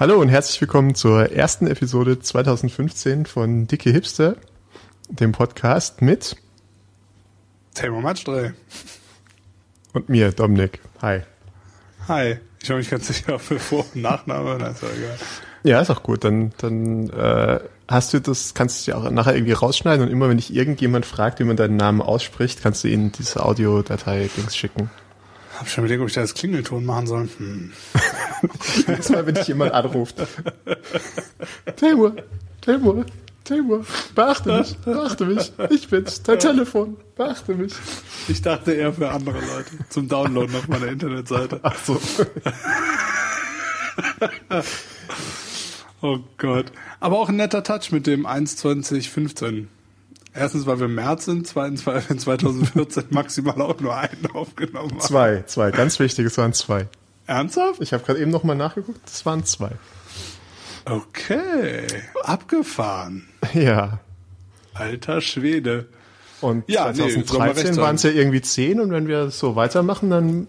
Hallo und herzlich willkommen zur ersten Episode 2015 von Dicke Hipster, dem Podcast mit Tamo Matschdreh. und mir, Dominik. Hi. Hi. Ich war mich ganz sicher für Vor- und Nachname, na ist ja egal. Ja, ist auch gut. Dann, dann äh, hast du das, kannst du ja auch nachher irgendwie rausschneiden und immer wenn dich irgendjemand fragt, wie man deinen Namen ausspricht, kannst du ihnen diese Audiodatei-Dings schicken. Hab schon überlegt, ob ich da das Klingelton machen soll. Hm. Jedes Mal, wenn dich jemand anruft. Timur, Timur, Timur, beachte mich, beachte mich. Ich bin's, dein Telefon, beachte mich. Ich dachte eher für andere Leute. Zum Downloaden auf meiner Internetseite. Ach so. Oh Gott. Aber auch ein netter Touch mit dem 1.2015. Erstens, weil wir im März sind, zweitens, weil wir in 2014 maximal auch nur einen aufgenommen haben. Zwei, zwei, ganz wichtig, es waren zwei. Ernsthaft? Ich habe gerade eben nochmal nachgeguckt, es waren zwei. Okay. Abgefahren. Ja. Alter Schwede. Und Ja, nee, soll man recht 2013 haben. waren es ja irgendwie zehn und wenn wir so weitermachen, dann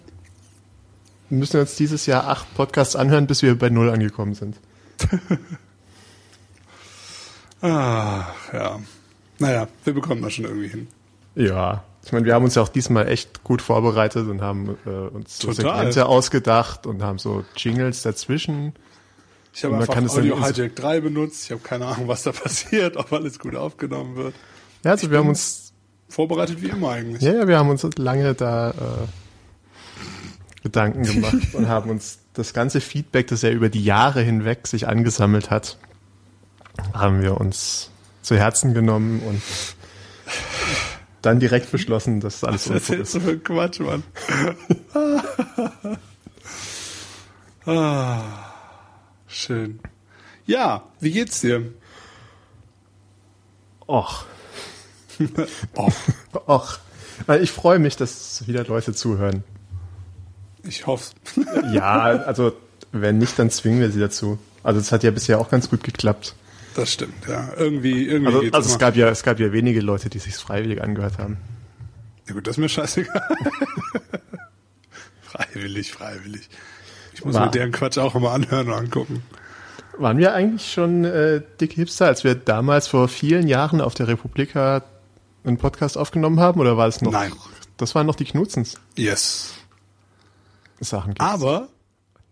müssen wir uns dieses Jahr acht Podcasts anhören, bis wir bei null angekommen sind. Ah, ja. Naja, wir bekommen das schon irgendwie hin. Ja. Ich meine, wir haben uns ja auch diesmal echt gut vorbereitet und haben äh, uns so Total. Segmente ausgedacht und haben so Jingles dazwischen. Ich habe einfach Audio in so- Hijack 3 benutzt. Ich habe keine Ahnung, was da passiert, ob alles gut aufgenommen wird. Ja, also wir haben uns, Vorbereitet wie immer eigentlich. ja, ja, wir haben uns lange da äh, Gedanken gemacht und haben uns das ganze Feedback, das ja über die Jahre hinweg sich angesammelt hat, haben wir uns zu Herzen genommen und dann direkt beschlossen, dass alles Was Unfug ist. du für Quatsch, Mann? ah, schön. Ja, wie geht's dir? Och, Oh, och. Weil ich freue mich, dass wieder Leute zuhören. ich hoffe. Ja, also wenn nicht, dann zwingen wir sie dazu. Also es hat ja bisher auch ganz gut geklappt. Das stimmt, ja. Irgendwie, irgendwie Also, also es immer. gab ja, es gab ja wenige Leute, die sich freiwillig angehört haben. Ja gut, das ist mir scheißegal. freiwillig, freiwillig. Ich muss War- mir deren Quatsch auch immer anhören und angucken. Waren wir eigentlich schon äh, dicke Hipster, als wir damals vor vielen Jahren auf der Republika einen Podcast aufgenommen haben? Oder war es noch? Nein. Das waren noch die Knutzens Yes. Sachen. gibt's. Aber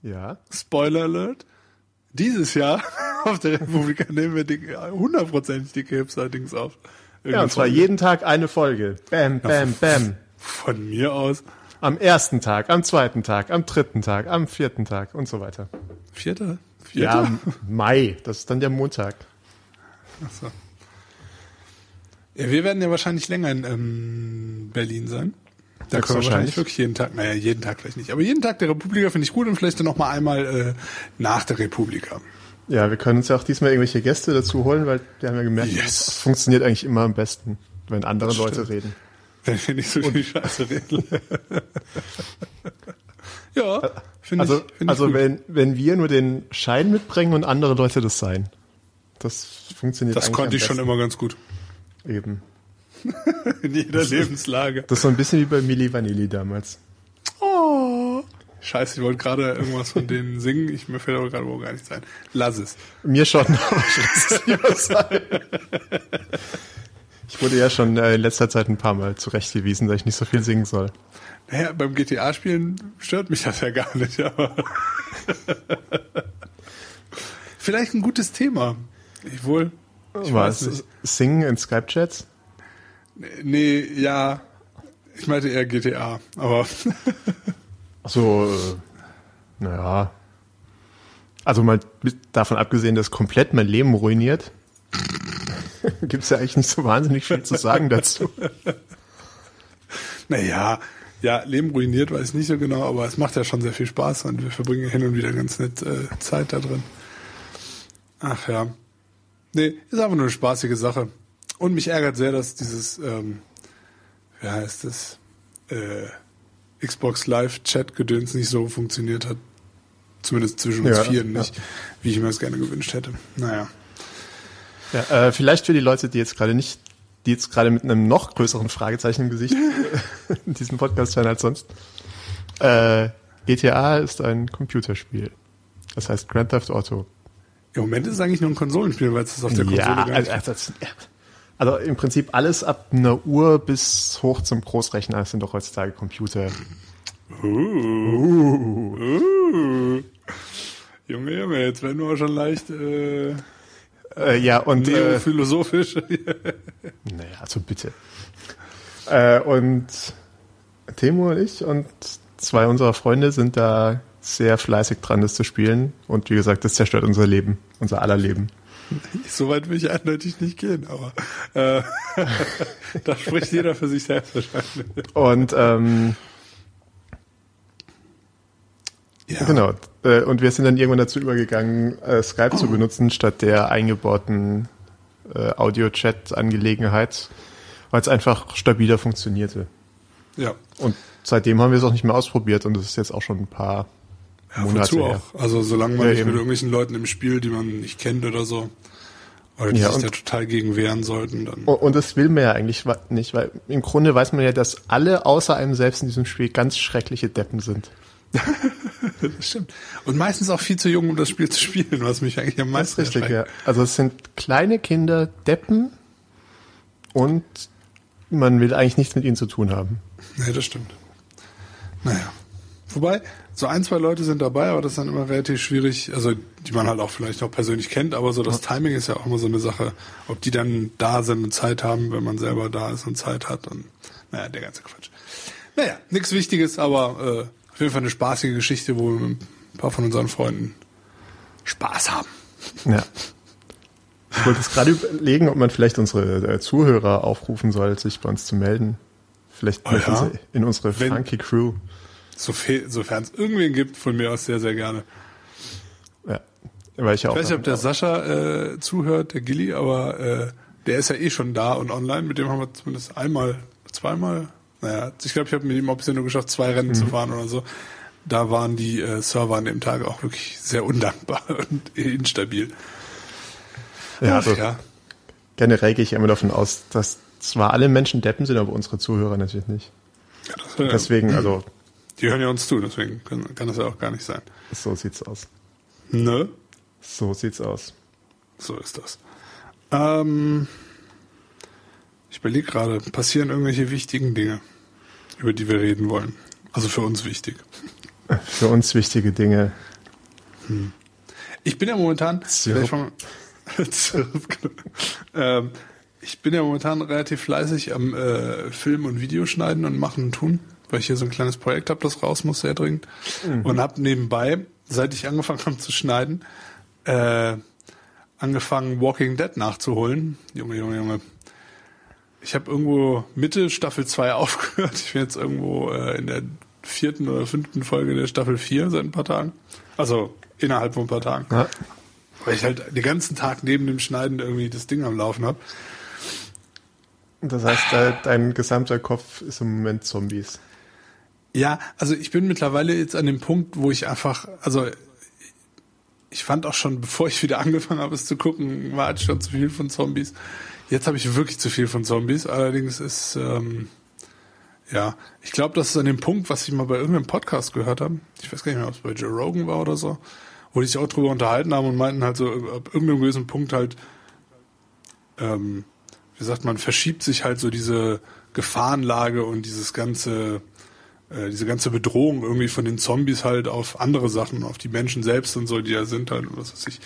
ja. Spoiler Alert. Dieses Jahr auf der Republika nehmen wir hundertprozentig dicke Hipster-Dings auf. Ja, Irgendeine und zwar Folge. jeden Tag eine Folge. Bam, bam, bam. Von mir aus. Am ersten Tag, am zweiten Tag, am dritten Tag, am vierten Tag und so weiter. Vierter? Ja, Vierter? im Mai, das ist dann der Montag. Achso. Ja, wir werden ja wahrscheinlich länger in ähm, Berlin sein. Da können wir wahrscheinlich wirklich jeden Tag, naja, jeden Tag vielleicht nicht, aber jeden Tag der Republika finde ich gut und vielleicht dann noch mal einmal äh, nach der Republika. Ja, wir können uns ja auch diesmal irgendwelche Gäste dazu holen, weil wir haben ja gemerkt, Yes. das funktioniert eigentlich immer am besten, wenn andere Das Leute reden. Wenn wir nicht so viel Scheiße reden. ja, finde Also, ich, find ich also gut. wenn, wenn wir nur den Schein mitbringen und andere Leute das sein. Das funktioniert Das konnte ich schon immer ganz gut. Eben. In jeder Lebenslage. Das ist so ein bisschen wie bei Milli Vanilli damals. Oh. Scheiße, ich wollte gerade irgendwas von denen singen. Ich, mir fällt aber gerade wohl gar nichts ein. Lass es. Mir schon, aber ich lasse es lieber sein. Ich wurde ja schon äh, in letzter Zeit ein paar Mal zurechtgewiesen, dass ich nicht so viel singen soll. Naja, beim GTA-Spielen stört mich das ja gar nicht, aber. Vielleicht ein gutes Thema. Ich wohl. Ich Was? weiß nicht. Singen in Skype-Chats? Nee, ja. Ich meinte eher GTA, aber. So, äh, naja. Also mal davon abgesehen, dass komplett mein Leben ruiniert, gibt es ja eigentlich nicht so wahnsinnig viel zu sagen dazu. naja, ja, Leben ruiniert, weiß ich nicht so genau, aber es macht ja schon sehr viel Spaß und wir verbringen hin und wieder ganz nett äh, Zeit da drin. Ach ja. Nee, ist einfach nur eine spaßige Sache. Und mich ärgert sehr, dass dieses, ähm, wie heißt es, äh, Xbox Live Chat Gedöns nicht so funktioniert hat. Zumindest zwischen uns Ja, vieren ja. nicht, wie ich mir das gerne gewünscht hätte. Naja. Ja, äh, vielleicht für die Leute, die jetzt gerade nicht, die jetzt gerade mit einem noch größeren Fragezeichen im Gesicht äh, diesen Podcast hören als sonst. Äh, GTA ist ein Computerspiel. Das heißt Grand Theft Auto. Im Moment ist es eigentlich nur ein Konsolenspiel, weil es das auf der Konsole Ja, gar nicht also, also, also im Prinzip alles ab einer Uhr bis hoch zum Großrechner sind doch heutzutage Computer. Uh. Uh. Junge, Junge, jetzt werden wir schon leicht äh, Äh, ja, und äh, neophilosophisch. naja, also bitte. Äh, und Timo und ich und zwei unserer Freunde sind da sehr fleißig dran, das zu spielen. Und wie gesagt, das zerstört unser Leben, unser aller Leben. so weit will ich eindeutig nicht gehen, aber äh, da spricht jeder für sich selbst wahrscheinlich. Und ähm, Ja, genau. Äh, und wir sind dann irgendwann dazu übergegangen, äh, Skype zu benutzen, statt der eingebauten äh, Audio-Chat-Angelegenheit, weil es einfach stabiler funktionierte. Ja. Und seitdem haben wir es auch nicht mehr ausprobiert und das ist jetzt auch schon ein paar Ja, Monate wozu auch? Also solange man Ja, nicht eben. mit irgendwelchen Leuten im Spiel, die man nicht kennt oder so, oder die Ja, sich da total gegen wehren sollten, dann. Und das will man ja eigentlich nicht, weil im Grunde weiß man ja, dass alle außer einem selbst in diesem Spiel ganz schreckliche Deppen sind. Das stimmt. Und meistens auch viel zu jung, um das Spiel zu spielen, was mich eigentlich am Das ist meisten richtig, ja. Also es sind kleine Kinder, Deppen und man will eigentlich nichts mit ihnen zu tun haben. Nee, das stimmt. Naja. Wobei, so ein, zwei Leute sind dabei, aber das ist dann immer relativ schwierig, also die man halt auch vielleicht auch persönlich kennt, aber so das Timing ist ja auch immer so eine Sache, ob die dann da sind und Zeit haben, wenn man selber da ist und Zeit hat und naja, der ganze Quatsch. Naja, nichts Wichtiges, aber äh, auf jeden Fall eine spaßige Geschichte, wo wir mit ein paar von unseren Freunden Spaß haben. Ja. Ich wollte jetzt gerade überlegen, ob man vielleicht unsere äh, Zuhörer aufrufen soll, sich bei uns zu melden. Vielleicht Oh ja? in unsere funky Crew. Sofern es irgendwen gibt, von mir aus sehr, sehr gerne. Ja. Weil ich ja auch. Ich weiß nicht, ob der Sascha äh, zuhört, der Gilly, aber äh, der ist ja eh schon da und online. Mit dem haben wir zumindest einmal, zweimal, naja, ich glaube, ich habe mit ihm auch bisher nur geschafft, zwei Rennen Mhm. zu fahren oder so. Da waren die äh, Server an dem Tag auch wirklich sehr undankbar und instabil. ja, Ach, also ja. generell gehe ich immer davon aus, dass zwar alle Menschen Deppen sind, aber unsere Zuhörer natürlich nicht. äh, Deswegen, also, die hören ja uns zu, deswegen kann, kann das ja auch gar nicht sein. so sieht's aus. Ne? So sieht's aus. So ist das. Ähm, ich überlege gerade, passieren irgendwelche wichtigen Dinge, über die wir reden wollen? Also für uns wichtig. Für uns wichtige Dinge. Ich bin ja momentan. Mal- genau. ähm, ich bin ja momentan relativ fleißig am äh, Film und Video schneiden und machen und tun, weil ich hier so ein kleines Projekt habe, das raus muss sehr dringend. Und habe nebenbei, seit ich angefangen habe zu schneiden, äh, angefangen Walking Dead nachzuholen. Junge, Junge, Junge. Ich habe irgendwo Mitte Staffel 2 aufgehört. Ich bin jetzt irgendwo äh, in der vierten oder fünften Folge der Staffel 4 seit ein paar Tagen. Also innerhalb von ein paar Tagen. Ja. Weil ich halt den ganzen Tag neben dem Schneiden irgendwie das Ding am Laufen habe. Das heißt, de- dein gesamter Kopf ist im Moment Zombies. Ja, also ich bin mittlerweile jetzt an dem Punkt, wo ich einfach, also ich fand auch schon, bevor ich wieder angefangen habe, es zu gucken, war halt schon zu viel von Zombies. Jetzt habe ich wirklich zu viel von Zombies. Allerdings ist, ähm, ja, ich glaube, das ist an dem Punkt, was ich mal bei irgendeinem Podcast gehört habe. Ich weiß gar nicht mehr, ob es bei Joe Rogan war oder so, wo die sich auch drüber unterhalten haben und meinten halt so, ab irgendeinem gewissen Punkt halt, ähm, wie sagt man, verschiebt sich halt so diese Gefahrenlage und dieses ganze, äh, diese ganze Bedrohung irgendwie von den Zombies halt auf andere Sachen, auf die Menschen selbst und so, die da sind halt, was weiß ich.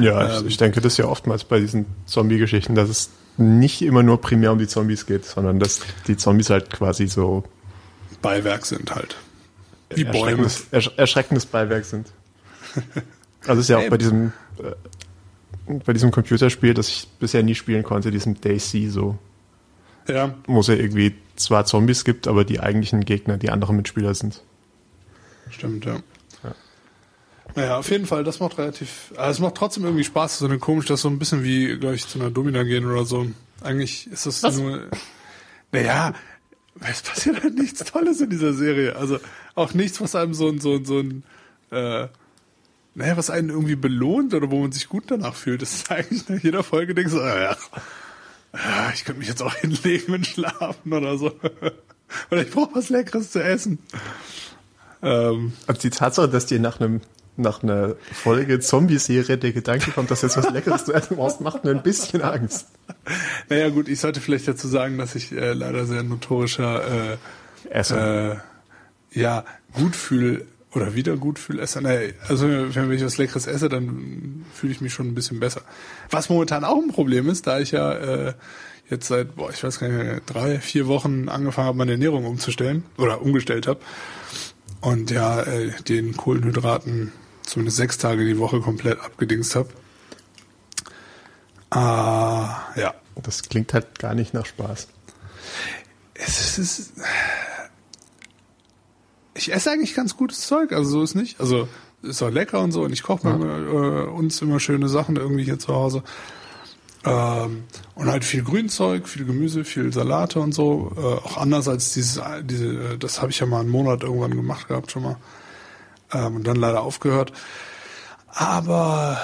Ja, Ähm. ich, ich denke, das ist ja oftmals bei diesen Zombie-Geschichten, dass es nicht immer nur primär um die Zombies geht, sondern dass die Zombies halt quasi so Beiwerk sind halt. Wie Bäume. erschreckendes, ersch erschreckendes Beiwerk sind. Also es ist ja auch bei diesem äh, bei diesem Computerspiel, das ich bisher nie spielen konnte, diesem Daisy so, Ja, wo es ja irgendwie zwar Zombies gibt, aber die eigentlichen Gegner die andere Mitspieler sind. stimmt, ja. Naja, auf jeden Fall, das macht relativ, also es macht trotzdem irgendwie Spaß, so eine komisch, das ist so ein bisschen wie, glaube ich, zu einer Domina gehen oder so. Eigentlich ist das Was? nur, naja, es passiert halt nichts Tolles in dieser Serie. Also auch nichts, was einem so ein, so ein, so ein, äh, naja, was einen irgendwie belohnt oder wo man sich gut danach fühlt. Das ist eigentlich nach jeder Folge denkst du, ach, ja, ich könnte mich jetzt auch hinlegen und schlafen oder so. Oder ich brauche was Leckeres zu essen. Ähm, Also die Tatsache, dass dir nach einem nach einer Folge Zombie-Serie der Gedanke kommt, dass jetzt was Leckeres zu essen brauchst, macht mir ein bisschen Angst. Naja gut, ich sollte vielleicht dazu sagen, dass ich äh, leider sehr notorischer äh, Esser. äh, ja, Gutfühl oder wieder Gutfühlesser. Naja, also wenn ich was Leckeres esse, dann fühle ich mich schon ein bisschen besser. Was momentan auch ein Problem ist, da ich ja äh, jetzt seit, boah, ich weiß gar nicht drei, vier Wochen angefangen habe, meine Ernährung umzustellen oder umgestellt habe und ja äh, den Kohlenhydraten zumindest sechs Tage die Woche komplett abgedingst habe. Ah, ja. Das klingt halt gar nicht nach Spaß. Es ist, ich esse eigentlich ganz gutes Zeug, also so ist nicht. Also ist auch lecker und so und ich koche Ja. mir, äh, uns immer schöne Sachen irgendwie hier zu Hause. Ähm, und halt viel Grünzeug, viel Gemüse, viel Salate und so. Äh, auch anders als dieses, diese, das habe ich ja mal einen Monat irgendwann gemacht gehabt schon mal. Ähm, und dann leider aufgehört. Aber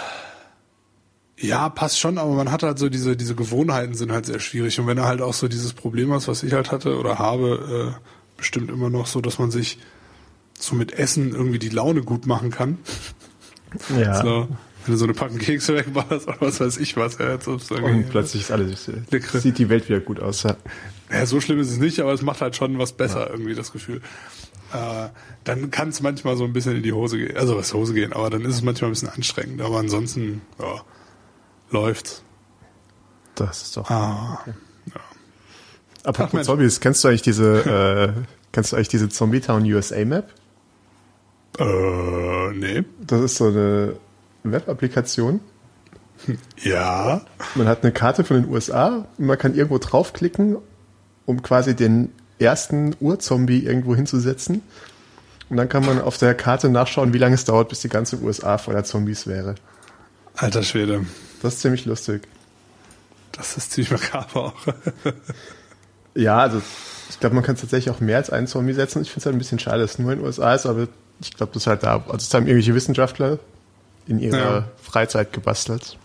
ja, passt schon, aber man hat halt so diese, diese Gewohnheiten sind halt sehr schwierig. Und wenn er halt auch so dieses Problem hast, was ich halt hatte oder habe, äh, bestimmt immer noch so, dass man sich so mit Essen irgendwie die Laune gut machen kann. Ja. So, wenn du so eine Packung Kekse wegmachst oder was weiß ich was. Ja, irgendwie- Und plötzlich ist alles, Leckere. sieht die Welt wieder gut aus. Ja. Ja, so schlimm ist es nicht, aber es macht halt schon was besser, irgendwie das Gefühl. Äh, dann kann es manchmal so ein bisschen in die Hose gehen. Also was Hose gehen, aber dann ist es manchmal ein bisschen anstrengend. Aber ansonsten, ja, läuft's. Das ist doch. Ah. Ach, Apropos Mensch. Zombies, kennst du eigentlich diese, äh, kennst du eigentlich diese Zombie Town USA Map? Äh, nee. Das ist so eine Web-Applikation. Ja. Man hat eine Karte von den USA und man kann irgendwo draufklicken, um quasi den ersten Urzombie irgendwo hinzusetzen. Und dann kann man auf der Karte nachschauen, wie lange es dauert, bis die ganze USA voller Zombies wäre. Alter Schwede. Das ist ziemlich lustig. Das ist ziemlich makaber auch. Ja, also ich glaube, man kann tatsächlich auch mehr als einen Zombie setzen. Ich finde es halt ein bisschen schade, dass es nur in den USA ist, aber ich glaube, das ist halt da. Also es haben irgendwelche Wissenschaftler in ihrer Ja. Freizeit gebastelt.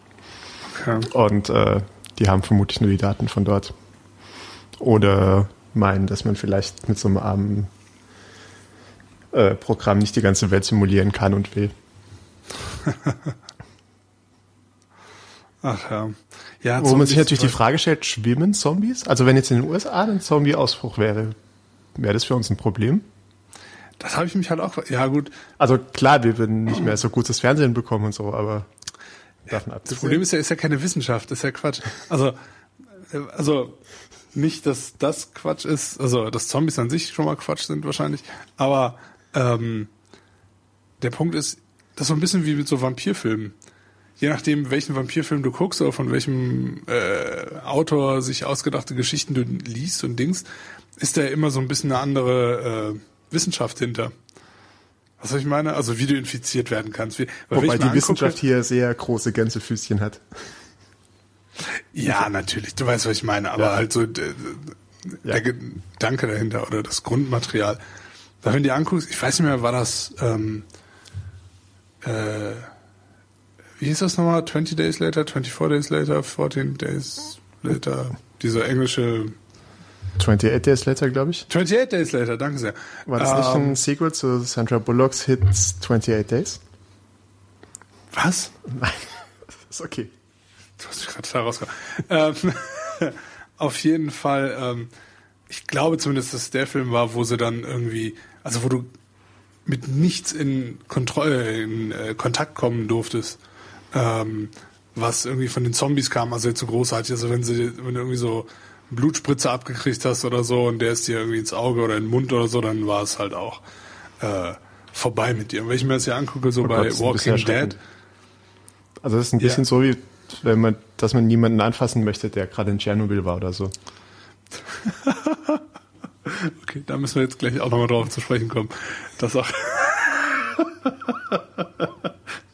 Okay. Und äh, die haben vermutlich nur die Daten von dort. Oder meinen, dass man vielleicht mit so einem armen äh, Programm nicht die ganze Welt simulieren kann und will. Ach ja. Ja, Wo man sich natürlich die Frage stellt, schwimmen Zombies? Also wenn jetzt in den USA ein Zombie-Ausbruch wäre, wäre das für uns ein Problem? Das habe ich mich halt auch. Ja, gut. Also klar, wir würden nicht mehr so gutes Fernsehen bekommen und so, aber davon Das abgesehen. Problem ist ja, ist ja keine Wissenschaft, ist ja Quatsch. Also, äh, also nicht, dass das Quatsch ist, also dass Zombies an sich schon mal Quatsch sind wahrscheinlich, aber ähm, der Punkt ist, das ist so ein bisschen wie mit so Vampirfilmen. Je nachdem, welchen Vampirfilm du guckst oder von welchem äh, Autor sich ausgedachte Geschichten du liest und Dings, ist da immer so ein bisschen eine andere äh, Wissenschaft hinter. Was ich meine? Also wie du infiziert werden kannst. Wie, Wobei die Wissenschaft angucke- hier sehr große Gänsefüßchen hat. Ja, natürlich, du weißt, was ich meine, aber Ja. halt so der, Ja. der Gedanke dahinter oder das Grundmaterial. Weil wenn du dir anguckst, ich weiß nicht mehr, war das, ähm, äh, wie hieß das nochmal? 20 Days Later, 24 Days Later, 14 Days Later, dieser englische 28 Days Later, glaube ich. 28 Days Later, danke sehr. War das nicht Ähm, ein Sequel zu Sandra Bullocks Hits 28 Days? Was? Nein, ist okay. Du hast mich gerade da rausgehauen. ähm, auf jeden Fall, ähm, ich glaube zumindest, dass es der Film war, wo sie dann irgendwie, also wo du mit nichts in, Kontrolle, in äh, Kontakt kommen durftest, ähm, was irgendwie von den Zombies kam, also jetzt so großartig, also wenn sie, wenn irgendwie so einen Blutspritzer abgekriegt hast oder so und der ist dir irgendwie ins Auge oder in den Mund oder so, dann war es halt auch äh, vorbei mit dir. Und wenn ich mir das hier angucke, so Oh bei Gott, Walking Dead. Also das ist ein Ja. bisschen so wie, wenn man, dass man niemanden anfassen möchte, der gerade in Tschernobyl war oder so. Okay, da müssen wir jetzt gleich auch nochmal drauf zu sprechen kommen. Das auch.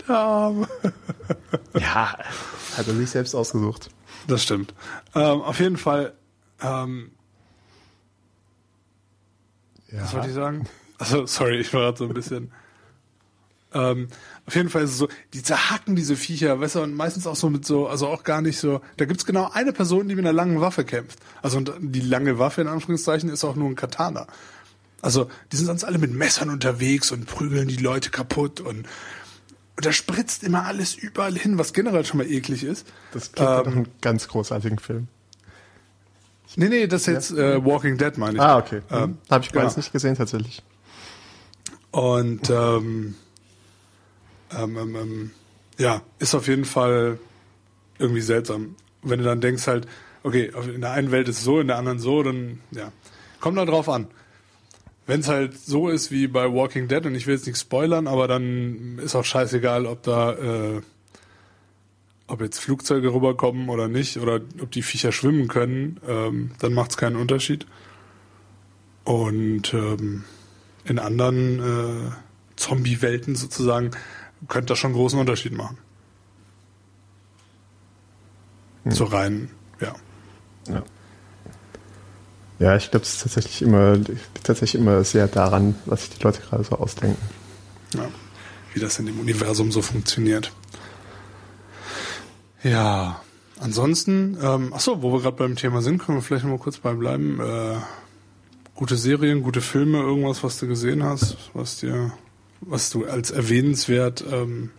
Der Arme. Ja, hat er sich selbst ausgesucht. Das stimmt. Ähm, auf jeden Fall, ähm, Ja. was wollte ich sagen? Also, sorry, ich war gerade so ein bisschen. Ähm, auf jeden Fall ist es so, die zerhacken diese Viecher, weißt du, und meistens auch so mit so, also auch gar nicht so, da gibt's genau eine Person, die mit einer langen Waffe kämpft. Also und die lange Waffe in Anführungszeichen ist auch nur ein Katana. Also die sind sonst alle mit Messern unterwegs und prügeln die Leute kaputt und Und da spritzt immer alles überall hin, was generell schon mal eklig ist. Das klingt ähm, nach einem ganz großartigen Film. Nee, nee, das ist jetzt äh, Walking Dead, meine ich. Ah, okay. Ähm, Habe ich beides genau. nicht gesehen, tatsächlich. Und ähm, ähm, ähm, ähm, ja, ist auf jeden Fall irgendwie seltsam. Wenn du dann denkst halt, okay, in der einen Welt ist es so, in der anderen so, dann ja, kommt da drauf an. Wenn es halt so ist wie bei Walking Dead, und ich will jetzt nicht spoilern, aber dann ist auch scheißegal, ob da, äh, ob jetzt Flugzeuge rüberkommen oder nicht, oder ob die Viecher schwimmen können, ähm, dann macht es keinen Unterschied. Und ähm, in anderen äh, Zombie-Welten sozusagen könnte das schon einen großen Unterschied machen. Hm. So rein, ja. Ja. Ja, ich glaube, es ist tatsächlich immer, tatsächlich immer sehr daran, was sich die Leute gerade so ausdenken. Ja, wie das in dem Universum so funktioniert. Ja, ansonsten, ähm, ach so, wo wir gerade beim Thema sind, können wir vielleicht noch mal kurz beim bleiben. Äh, gute Serien, gute Filme, irgendwas, was du gesehen hast, was dir, was du als erwähnenswert ähm,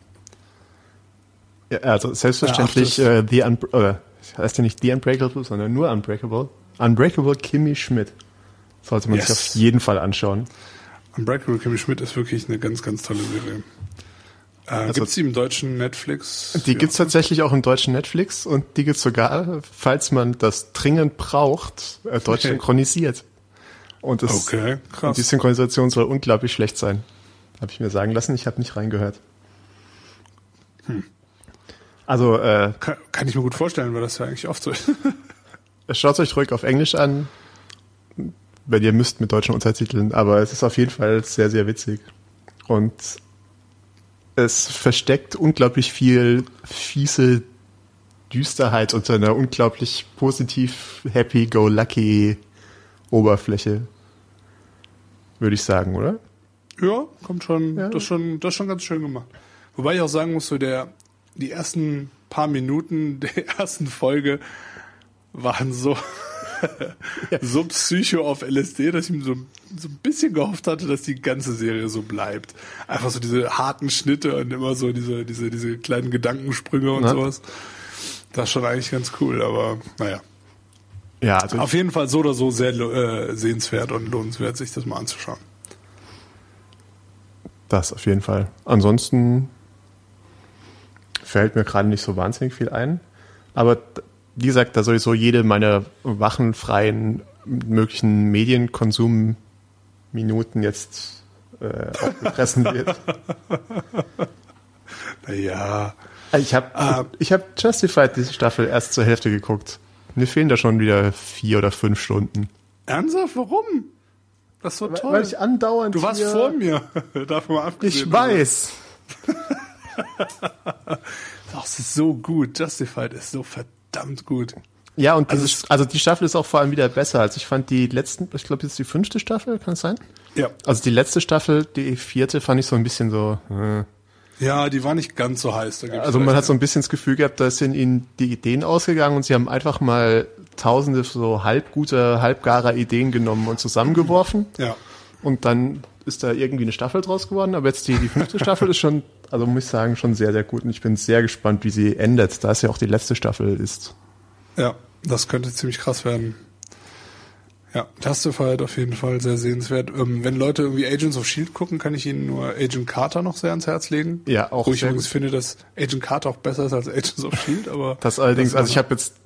ja, also selbstverständlich äh, The Un oder heißt ja nicht The Unbreakable, sondern nur Unbreakable. Unbreakable Kimmy Schmidt. Sollte man yes. sich auf jeden Fall anschauen. Unbreakable Kimmy Schmidt ist wirklich eine ganz, ganz tolle Serie. Äh, also, gibt's die im deutschen Netflix? Die ja. gibt's tatsächlich auch im deutschen Netflix und die gibt's sogar, falls man das dringend braucht, äh, deutsch okay. synchronisiert. Und, das, okay, krass. und die Synchronisation soll unglaublich schlecht sein. Habe ich mir sagen lassen, ich habe nicht reingehört. Hm. Also äh, kann, kann, ich mir gut vorstellen, weil das ja eigentlich oft so ist. Schaut euch ruhig auf Englisch an, wenn ihr müsst mit deutschen Untertiteln, aber es ist auf jeden Fall sehr, sehr witzig. Und es versteckt unglaublich viel fiese Düsterheit unter einer unglaublich positiv happy-go-lucky Oberfläche. Würde ich sagen, oder? Ja, kommt schon, ja. das schon, das schon ganz schön gemacht. Wobei ich auch sagen muss, so der, die ersten paar Minuten der ersten Folge waren so, so psycho auf LSD, dass ich mir so, so ein bisschen gehofft hatte, dass die ganze Serie so bleibt. Einfach so diese harten Schnitte und immer so diese, diese, diese kleinen Gedankensprünge und Na? sowas. Das ist schon eigentlich ganz cool, aber naja. Ja, also auf jeden Fall so oder so sehr äh, sehenswert und lohnenswert, sich das mal anzuschauen. Das auf jeden Fall. Ansonsten fällt mir gerade nicht so wahnsinnig viel ein. Aber wie gesagt, da sowieso jede meiner wachenfreien möglichen Medienkonsumminuten jetzt äh, aufgefressen wird. naja. Ich habe ich hab Justified diese Staffel erst zur Hälfte geguckt. Mir fehlen da schon wieder vier oder fünf Stunden. Ernsthaft? Warum? Das ist so toll. Weil ich andauernd. Du warst vor mir. Davon mal abgesehen. Ich weiß. das ist so gut. Justified ist so verdammt gut. Ja, und also, dieses, also die Staffel ist auch vor allem wieder besser. Also ich fand die letzten, ich glaube jetzt die fünfte Staffel, kann es sein? Ja. Also die letzte Staffel, die vierte, fand ich so ein bisschen so. Äh. Ja, die war nicht ganz so heiß. also man hat so ein bisschen das Gefühl gehabt, da sind ihnen die Ideen ausgegangen und sie haben einfach mal tausende so halbguter, halbgarer Ideen genommen und zusammengeworfen. Ja. Und dann ist da irgendwie eine Staffel draus geworden, aber jetzt die, die fünfte Staffel ist schon, also muss ich sagen, schon sehr, sehr gut und ich bin sehr gespannt, wie sie endet, da es ja auch die letzte Staffel ist. Ja, das könnte ziemlich krass werden. Ja, Justified auf jeden Fall sehr sehenswert. Ähm, wenn Leute irgendwie Agents of Shield gucken, kann ich ihnen nur Agent Carter noch sehr ans Herz legen. Ja, auch. Wo ich übrigens finde, dass Agent Carter auch besser ist als Agents of Shield, aber. Das allerdings, das also ich habe jetzt,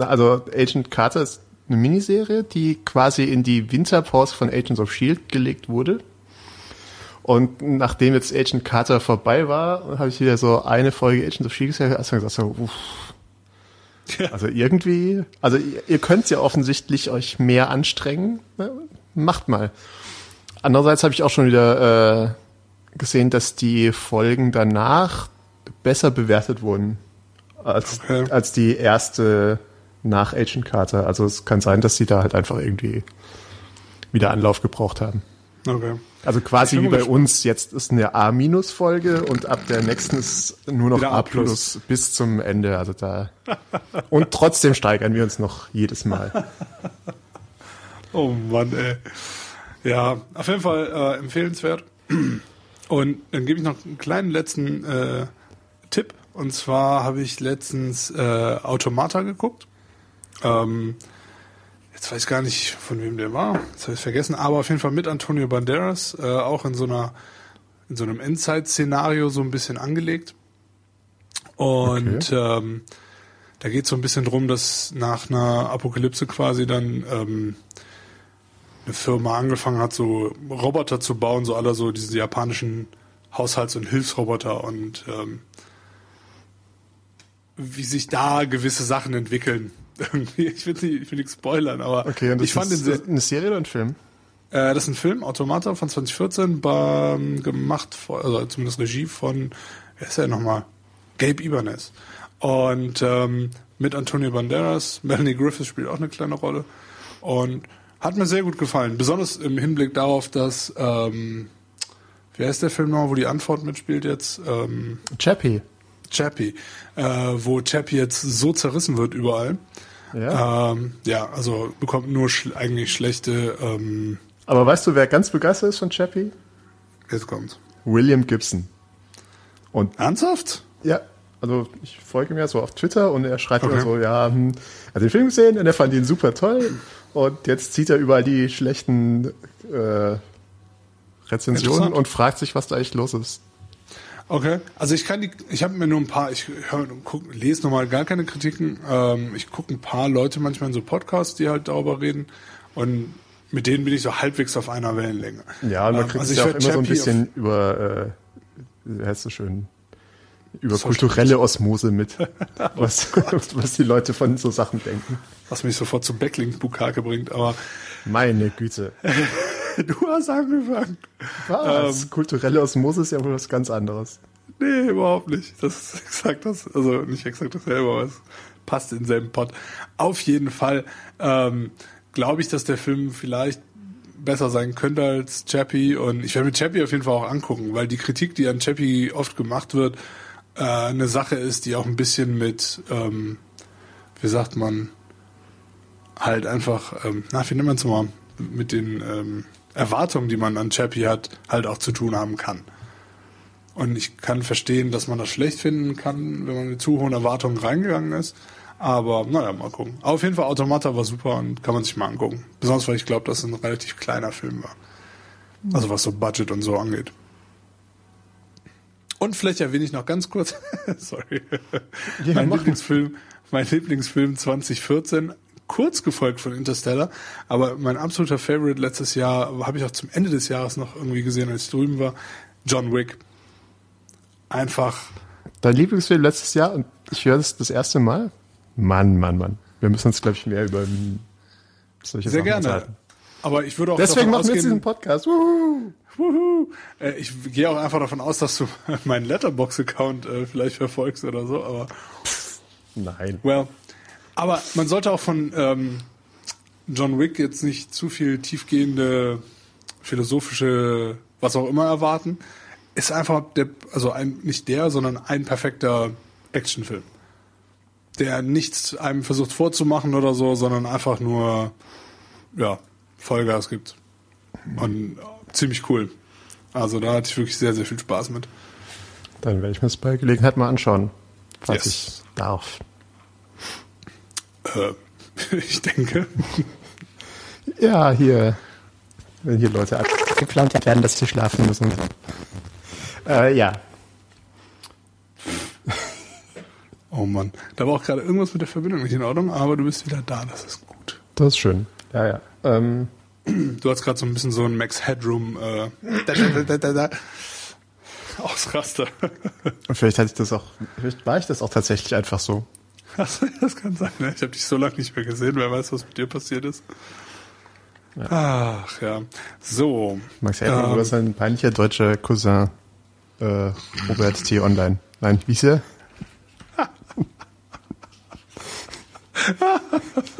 also Agent Carter ist eine Miniserie, die quasi in die Winterpause von Agents of Shield gelegt wurde. Und nachdem jetzt Agent Carter vorbei war, habe ich wieder so eine Folge Agents of Shield gesehen, also gesagt so, uff, also irgendwie, also ihr, ihr könnt ja offensichtlich euch mehr anstrengen. Ne? Macht mal. Andererseits habe ich auch schon wieder äh, gesehen, dass die Folgen danach besser bewertet wurden als, okay. als die erste nach Agent Carter. Also es kann sein, dass sie da halt einfach irgendwie wieder Anlauf gebraucht haben. Okay. Also quasi wie bei uns, jetzt ist eine A-Folge und ab der nächsten ist nur noch A plus bis zum Ende. Also da. Und trotzdem steigern wir uns noch jedes Mal. oh Mann, ey. Ja, auf jeden Fall äh, empfehlenswert. Und dann gebe ich noch einen kleinen letzten äh, Tipp. Und zwar habe ich letztens äh, Automata geguckt. Ähm, jetzt weiß ich gar nicht, von wem der war. Jetzt habe ich vergessen. Aber auf jeden Fall mit Antonio Banderas, äh, auch in so einer in so einem Endzeit-Szenario so ein bisschen angelegt. Und okay. ähm, da geht es so ein bisschen drum, dass nach einer Apokalypse quasi dann ähm, eine Firma angefangen hat, so Roboter zu bauen, so aller so diese japanischen Haushalts- und Hilfsroboter und ähm, wie sich da gewisse Sachen entwickeln. Irgendwie, ich will nicht, ich will nicht spoilern, aber okay, ich fand ist den eine Serie oder ein Film? Äh, das ist ein Film, Automata von 2014, bei, gemacht, also zumindest Regie von, wer ist der nochmal? Gabe Ibanez. Und ähm, mit Antonio Banderas, Melanie Griffith spielt auch eine kleine Rolle. Und hat mir sehr gut gefallen. Besonders im Hinblick darauf, dass, ähm, wer ist der Film noch, wo die Antwort mitspielt jetzt? Ähm, Chappie. Chappie. Äh, wo Chappie jetzt so zerrissen wird überall. Ja, ähm, ja also bekommt nur sch eigentlich schlechte. Ähm, Aber weißt du, wer ganz begeistert ist von Chappie? Jetzt kommt's. William Gibson. Und Ernsthaft? Ja, also ich folge ihm ja so auf Twitter und er schreibt okay. immer so, ja, hm, er hat den Film gesehen und er fand ihn super toll und jetzt zieht er überall die schlechten äh, Rezensionen und fragt sich, was da eigentlich los ist. Okay, also ich kann die, ich habe mir nur ein paar, ich hör, guck, lese nochmal gar keine Kritiken. Ähm, ich gucke ein paar Leute manchmal in so Podcasts, die halt darüber reden und mit denen bin ich so halbwegs auf einer Wellenlänge. Ja, und man ähm, kriegt also ja auch immer so ein bisschen über, äh, wie heißt das schön, über so kulturelle Osmose mit, was, was die Leute von so Sachen denken. Was mich sofort zu Backlink-Bukake bringt, aber. Meine Güte. Du hast angefangen. Was? Ähm, kulturelle Osmose ist ja wohl was ganz anderes. Nee, überhaupt nicht. Das ist exakt das, also nicht exakt dasselbe, aber es passt in denselben Pot. Auf jeden Fall ähm, glaube ich, dass der Film vielleicht besser sein könnte als Chappie und ich werde mir Chappie auf jeden Fall auch angucken, weil die Kritik, die an Chappie oft gemacht wird, äh, eine Sache ist, die auch ein bisschen mit, ähm, wie sagt man, halt einfach, ähm, na, wie nennt man es mal, mit den ähm, Erwartungen, die man an Chappie hat, halt auch zu tun haben kann. Und ich kann verstehen, dass man das schlecht finden kann, wenn man mit zu hohen Erwartungen reingegangen ist. Aber naja, mal gucken. Auf jeden Fall Automata war super und kann man sich mal angucken. Besonders weil ich glaube, dass es ein relativ kleiner Film war. Also was so Budget und so angeht. Und vielleicht erwähne ich noch ganz kurz, sorry, ja, mein Lieblingsfilm, mein Lieblingsfilm 2014, kurz gefolgt von Interstellar, aber mein absoluter Favorite letztes Jahr, habe ich auch zum Ende des Jahres noch irgendwie gesehen, als ich drüben war, John Wick. Einfach. Dein Lieblingsfilm letztes Jahr und ich höre das das erste Mal? Mann, Mann, Mann. Wir müssen uns, glaube ich, mehr über solche Sehr Sachen gerne. Aber ich würde auch Deswegen machen wir jetzt diesen Podcast. Wuhu. Wuhu. Äh, ich gehe auch einfach davon aus, dass du meinen Letterbox-Account äh, vielleicht verfolgst oder so, aber. Nein. Well. Aber man sollte auch von ähm, John Wick jetzt nicht zu viel tiefgehende philosophische, was auch immer erwarten. Ist einfach der, also ein, nicht der, sondern ein perfekter Actionfilm. Der nichts einem versucht vorzumachen oder so, sondern einfach nur, ja, Vollgas gibt. Und ziemlich cool. Also da hatte ich wirklich sehr, sehr viel Spaß mit. Dann werde ich mir das bei Gelegenheit mal anschauen, falls yes. ich darf. Äh, ich denke. ja, hier, wenn hier Leute abgeplant werden, dass sie schlafen müssen. Äh, ja. Oh Mann, da war auch gerade irgendwas mit der Verbindung nicht in Ordnung, aber du bist wieder da, das ist gut. Das ist schön. Ja, ja. Ähm, Du hast gerade so ein bisschen so ein Max Headroom äh, da, da, da, Ausraster. Und vielleicht hatte ich das auch, vielleicht war ich das auch tatsächlich einfach so. Also, das kann sein. Ne? Ich habe dich so lange nicht mehr gesehen. Wer weiß, was mit dir passiert ist. Ja. Ach ja. So. Max Headroom, ähm, du hast ein peinlicher deutscher Cousin äh, Robert T. Online. Nein, wie ist er?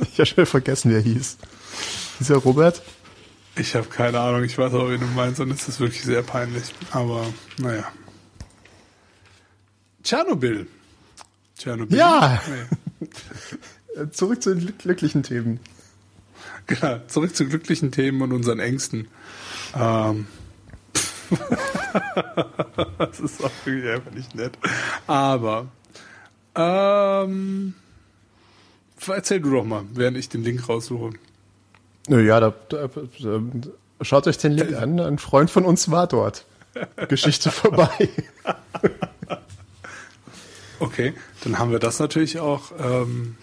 ich habe schon vergessen, wie er hieß. Hieß er Robert? Ich habe keine Ahnung, ich weiß auch, wie du meinst und es ist wirklich sehr peinlich. Aber naja. Tschernobyl. Tschernobyl. Ja! Nee. zurück zu den glücklichen Themen. Genau, zurück zu glücklichen Themen und unseren Ängsten. Ähm. das ist auch wirklich einfach nicht nett. Aber, ähm, erzähl du doch mal, während ich den Link raussuche. Ja, da, da, da schaut euch den Link an. Ein Freund von uns war dort. Geschichte vorbei. Okay, dann haben wir das natürlich auch. Ähm,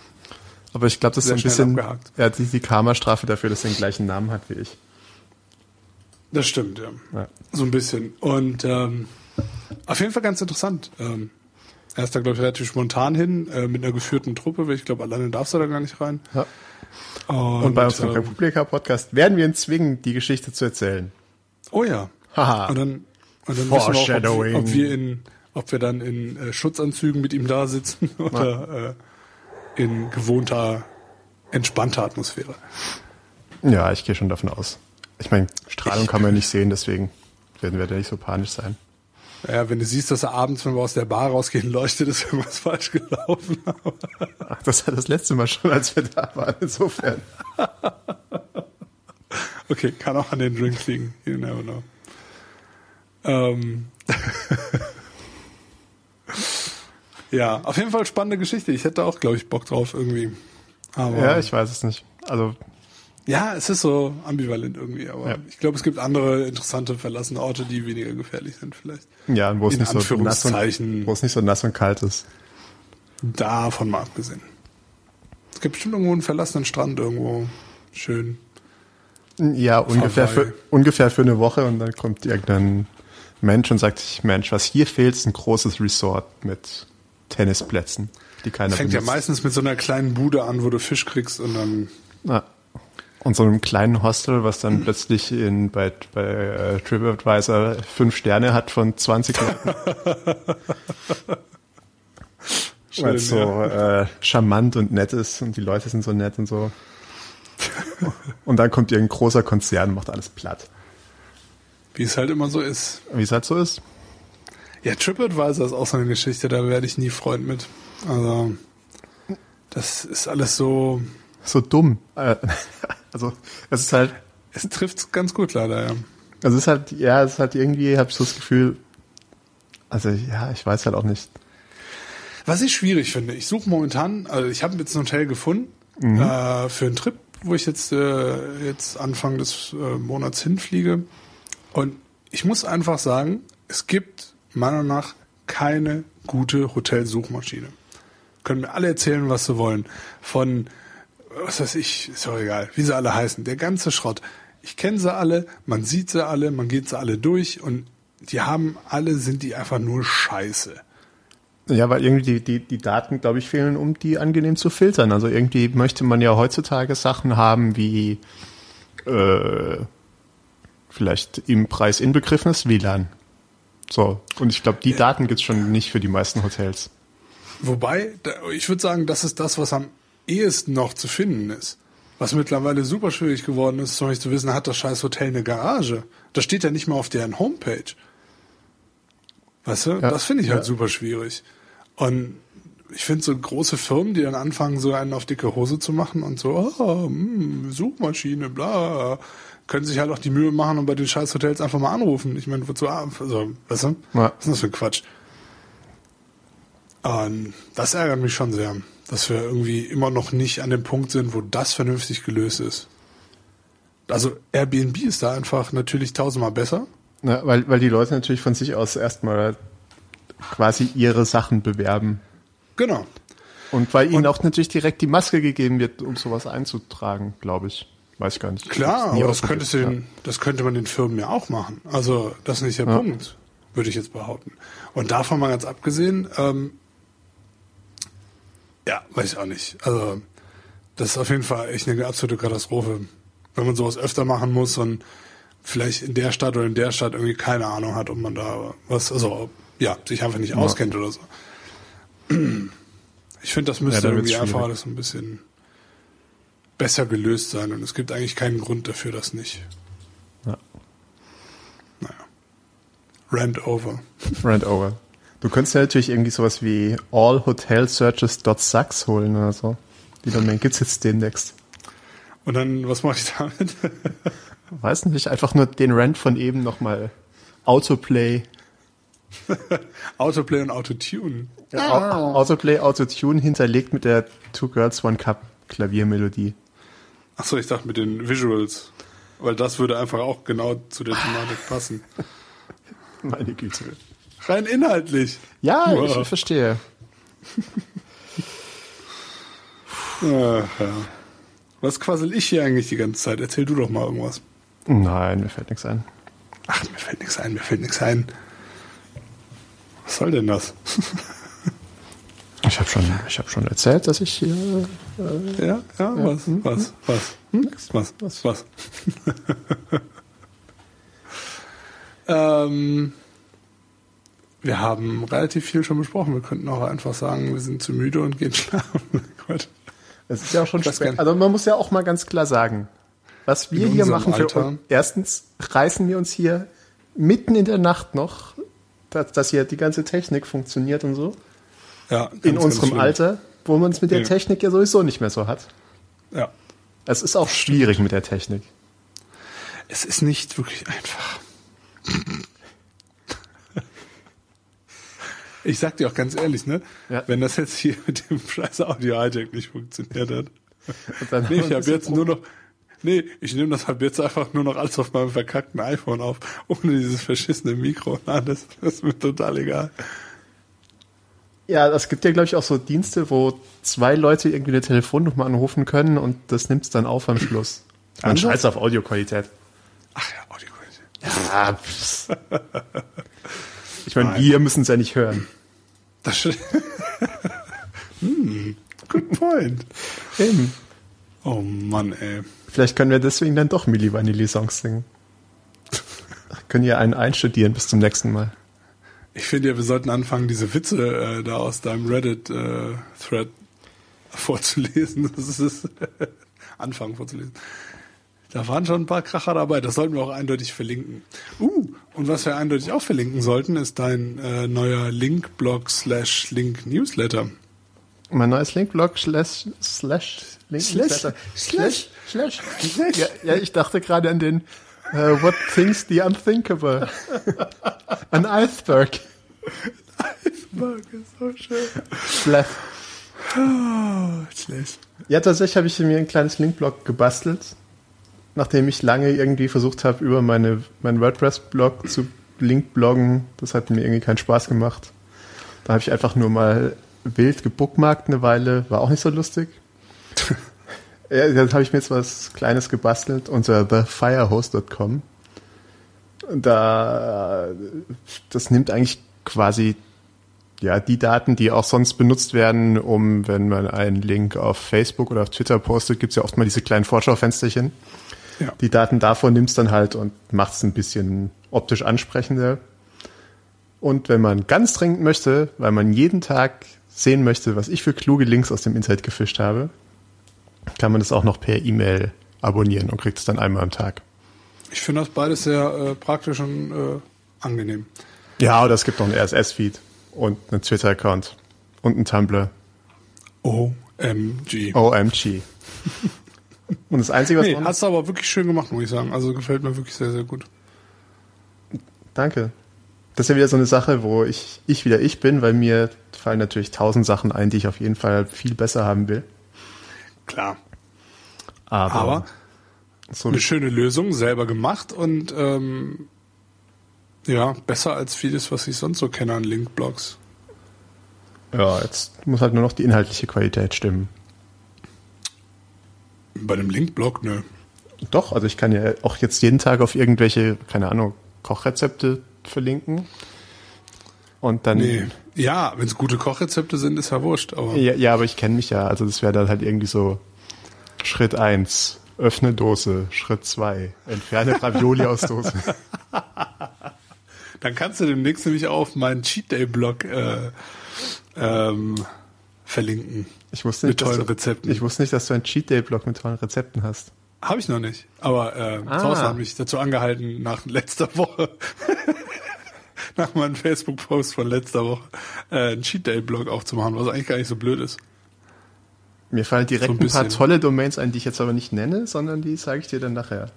Aber ich glaube, das ist ein bisschen ja, die, die Karma-Strafe dafür, dass er den gleichen Namen hat wie ich. Das stimmt, ja. ja. So ein bisschen. Und ähm, auf jeden Fall ganz interessant. Ähm, er ist da, glaube ich, relativ spontan hin, äh, mit einer geführten Truppe, weil ich glaube, alleine darfst du da gar nicht rein. Ja. Und, Und, bei unserem ähm, Republika-Podcast werden wir ihn zwingen, die Geschichte zu erzählen. Oh ja. Haha. Und dann, und dann wissen wir auch, ob, ob, wir in, ob wir dann in äh, Schutzanzügen mit ihm da sitzen oder äh, in gewohnter, entspannter Atmosphäre. Ja, ich gehe schon davon aus. Ich meine, Strahlung ich, kann man nicht sehen, deswegen werden wir da nicht so panisch sein. Ja, wenn du siehst, dass er abends, wenn wir aus der Bar rausgehen, leuchtet, ist irgendwas falsch gelaufen. Ach, das war das letzte Mal schon, als wir da waren, insofern. okay, kann auch an den Drink liegen. You never know. Ähm. Ja, auf jeden Fall spannende Geschichte. Ich hätte auch, glaube ich, Bock drauf irgendwie. Aber ja, ich weiß es nicht. Also ja, es ist so ambivalent irgendwie, aber ja. ich glaube, es gibt andere interessante verlassene Orte, die weniger gefährlich sind vielleicht. Ja, wo es nicht so nass und, wo es nicht so nass und kalt ist. Davon mal abgesehen. Es gibt bestimmt irgendwo einen verlassenen Strand irgendwo. Schön. Ja, ungefähr für, ungefähr für eine Woche und dann kommt irgendein Mensch und sagt sich, Mensch, was hier fehlt, ist ein großes Resort mit Tennisplätzen, die keiner das fängt benutzt. ja meistens mit so einer kleinen Bude an, wo du Fisch kriegst und dann ja. Und so einem kleinen Hostel, was dann plötzlich in, bei, bei äh, TripAdvisor fünf Sterne hat von 20 Leuten. Weil es so ja. äh, charmant und nett ist und die Leute sind so nett und so. und dann kommt irgendein großer Konzern und macht alles platt. Wie es halt immer so ist. Wie es halt so ist. Ja, TripAdvisor ist auch so eine Geschichte, da werde ich nie Freund mit. Also, das ist alles so. So dumm. Äh, also es ist halt. Es trifft ganz gut leider, ja. Also es ist halt, ja, es ist halt irgendwie, habe ich so das Gefühl, also ja, ich weiß halt auch nicht. Was ich schwierig finde, ich suche momentan, also ich habe jetzt ein Hotel gefunden mhm. äh, für einen Trip, wo ich jetzt äh, jetzt Anfang des äh, Monats hinfliege. Und ich muss einfach sagen, es gibt meiner Meinung nach keine gute Hotelsuchmaschine. Können mir alle erzählen, was sie wollen. Von was weiß ich, ist doch egal, wie sie alle heißen, der ganze Schrott. Ich kenne sie alle, man sieht sie alle, man geht sie alle durch und die haben alle, sind die einfach nur scheiße. Ja, weil irgendwie die, die, die Daten, glaube ich, fehlen, um die angenehm zu filtern. Also irgendwie möchte man ja heutzutage Sachen haben wie äh, vielleicht im Preis inbegriffenes WLAN. So, und ich glaube, die Daten gibt's schon nicht für die meisten Hotels. Wobei, ich würde sagen, das ist das, was am ehesten noch zu finden ist. Was mittlerweile super schwierig geworden ist, zum Beispiel zu wissen, hat das scheiß Hotel eine Garage? Das steht ja nicht mal auf deren Homepage. Weißt du? Ja. Das finde ich halt ja. super schwierig. Und ich finde so große Firmen, die dann anfangen, so einen auf dicke Hose zu machen und so, oh, mh, Suchmaschine, bla, können sich halt auch die Mühe machen und bei den scheiß Hotels einfach mal anrufen. Ich meine, wozu, also, weißt du? Ja. Was ist das für ein Quatsch? Und das ärgert mich schon sehr dass wir irgendwie immer noch nicht an dem Punkt sind, wo das vernünftig gelöst ist. Also Airbnb ist da einfach natürlich tausendmal besser. Ja, weil, weil die Leute natürlich von sich aus erstmal quasi ihre Sachen bewerben. Genau. Und weil ihnen auch natürlich direkt die Maske gegeben wird, um sowas einzutragen, glaube ich. Weiß ich gar nicht. Klar, aber das, könntest du den, das könnte man den Firmen ja auch machen. Also das ist nicht der ja. Punkt, würde ich jetzt behaupten. Und davon mal ganz abgesehen, ähm, ja, weiß ich auch nicht. Also, das ist auf jeden Fall echt eine absolute Katastrophe. Wenn man sowas öfter machen muss und vielleicht in der Stadt oder in der Stadt irgendwie keine Ahnung hat, ob man da was, also, ja, sich einfach nicht ja. auskennt oder so. Ich finde, das müsste ja, irgendwie einfach alles ein bisschen besser gelöst sein und es gibt eigentlich keinen Grund dafür, das nicht. Ja. Naja. Rant over. Rant over. Du könntest ja natürlich irgendwie sowas wie allhotelsearches.sucks holen oder so. Die Domain gibt's jetzt demnächst. Und dann, was mache ich damit? Weiß nicht, einfach nur den Rant von eben nochmal Autoplay. Autoplay und Autotune. Ja, Autoplay, Autotune hinterlegt mit der Two Girls One Cup Klaviermelodie. Achso, ich dachte mit den Visuals. Weil das würde einfach auch genau zu der Thematik passen. Meine Güte. Rein inhaltlich. Ja, Wow. ich verstehe. Ach, ja. Was quassel ich hier eigentlich die ganze Zeit? Erzähl du doch mal irgendwas. Nein, mir fällt nichts ein. Ach, mir fällt nichts ein, mir fällt nichts ein. Was soll denn das? Ich habe schon, ich hab schon erzählt, dass ich hier. Ja, ja, was, was, was, hm? was, was, was. ähm, wir haben relativ viel schon besprochen. Wir könnten auch einfach sagen, wir sind zu müde und gehen schlafen. Gott. Es ist ja auch schon spät. Also man muss ja auch mal ganz klar sagen, was wir hier machen für Alter. Erstens reißen wir uns hier mitten in der Nacht noch, dass, dass hier die ganze Technik funktioniert und so. Ja, ganz, in unserem. Alter, wo man es mit der Ja. Technik ja sowieso nicht mehr so hat. Ja. Es ist auch schwierig mit der Technik. Es ist nicht wirklich einfach. Ich sag dir auch ganz ehrlich, ne? Ja. Wenn das jetzt hier mit dem scheiß Audio-Hijack nicht funktioniert hat. Nee, ich habe jetzt nur noch. Nee, ich nehme das halt jetzt einfach nur noch alles auf meinem verkackten iPhone auf, ohne dieses verschissene Mikro und alles. Das ist mir total egal. Ja, es gibt ja, glaube ich, auch so Dienste, wo zwei Leute irgendwie eine Telefonnummer anrufen können und das nimmt es dann auf am Schluss. Man Anders? scheiß auf Audioqualität. Ach ja, Audioqualität. Ja. Ich meine, wir müssen es ja nicht hören. Das hm, good point. Eben. Oh Mann, ey. Vielleicht können wir deswegen dann doch Milli Vanilli Songs singen. können ja einen einstudieren bis zum nächsten Mal. Ich finde ja, wir sollten anfangen, diese Witze äh, da aus deinem Reddit-Thread vorzulesen. Das ist anfangen vorzulesen. Da waren schon ein paar Kracher dabei. Das sollten wir auch eindeutig verlinken. Uh, und was wir eindeutig auch verlinken sollten, ist dein äh, neuer Link-Blog slash Link-Newsletter. Mein neues Linkblog slash slash Link Slash, slash slash ja, ja, ich dachte gerade an den äh, What Things the Unthinkable. An Iceberg. Mark ist so schön. Slash. Oh, schlecht. Ja, tatsächlich habe ich mir ein kleines Linkblog gebastelt, nachdem ich lange irgendwie versucht habe, über meine, meinen WordPress-Blog zu Linkbloggen. Das hat mir irgendwie keinen Spaß gemacht. Da habe ich einfach nur mal wild gebookmarkt eine Weile, war auch nicht so lustig. ja, dann habe ich mir jetzt was Kleines gebastelt unter thefirehose.com. Da, das nimmt eigentlich quasi ja, die Daten, die auch sonst benutzt werden, um, wenn man einen Link auf Facebook oder auf Twitter postet, gibt's ja oft mal diese kleinen Vorschaufensterchen. Ja. Die Daten davon nimmst dann halt und machst ein bisschen optisch ansprechender. Und wenn man ganz dringend möchte, weil man jeden Tag sehen möchte, was ich für kluge Links aus dem Internet gefischt habe, kann man das auch noch per E-Mail abonnieren und kriegt es dann einmal am Tag. Ich finde das beides sehr äh, praktisch und äh, angenehm. Ja, oder es gibt noch einen RSS-Feed und einen Twitter-Account und einen Tumblr. OMG. OMG. Und das Einzige, was Nee, hast du aber wirklich schön gemacht, muss ich sagen. Also gefällt mir wirklich sehr, sehr gut. Danke. Das ist ja wieder so eine Sache, wo ich, ich wieder ich bin, weil mir fallen natürlich tausend Sachen ein, die ich auf jeden Fall viel besser haben will. Klar. Aber, Aber so eine schöne Lösung, selber gemacht und ähm, ja, besser als vieles, was ich sonst so kenne an Linkblogs. ja, jetzt muss halt nur noch die inhaltliche Qualität stimmen. Bei dem Linkblog, nö. Doch, also ich kann ja auch jetzt jeden Tag auf irgendwelche, keine Ahnung, Kochrezepte verlinken. Und dann. Nee. Ja, wenn es gute Kochrezepte sind, ist ja wurscht. Aber Ja, ja aber ich kenne mich ja. Also das wäre dann halt irgendwie so Schritt eins öffne Dose, Schritt zwei entferne Ravioli aus Dose. dann kannst du demnächst nämlich auf meinen Cheat Day Blog äh, ähm, verlinken. Ich wusste Mit nicht, dass tollen du, Rezepten. Ich wusste nicht, dass du einen Cheat Day Blog mit tollen Rezepten hast. Habe ich noch nicht. Aber äh, Ah. Thorsten hat mich dazu angehalten, nach letzter Woche, nach meinem Facebook-Post von letzter Woche, äh, einen Cheat Day-Blog aufzumachen, was eigentlich gar nicht so blöd ist. Mir fallen direkt So ein ein, paar tolle Domains ein, die ich jetzt aber nicht nenne, sondern die sage ich dir dann nachher.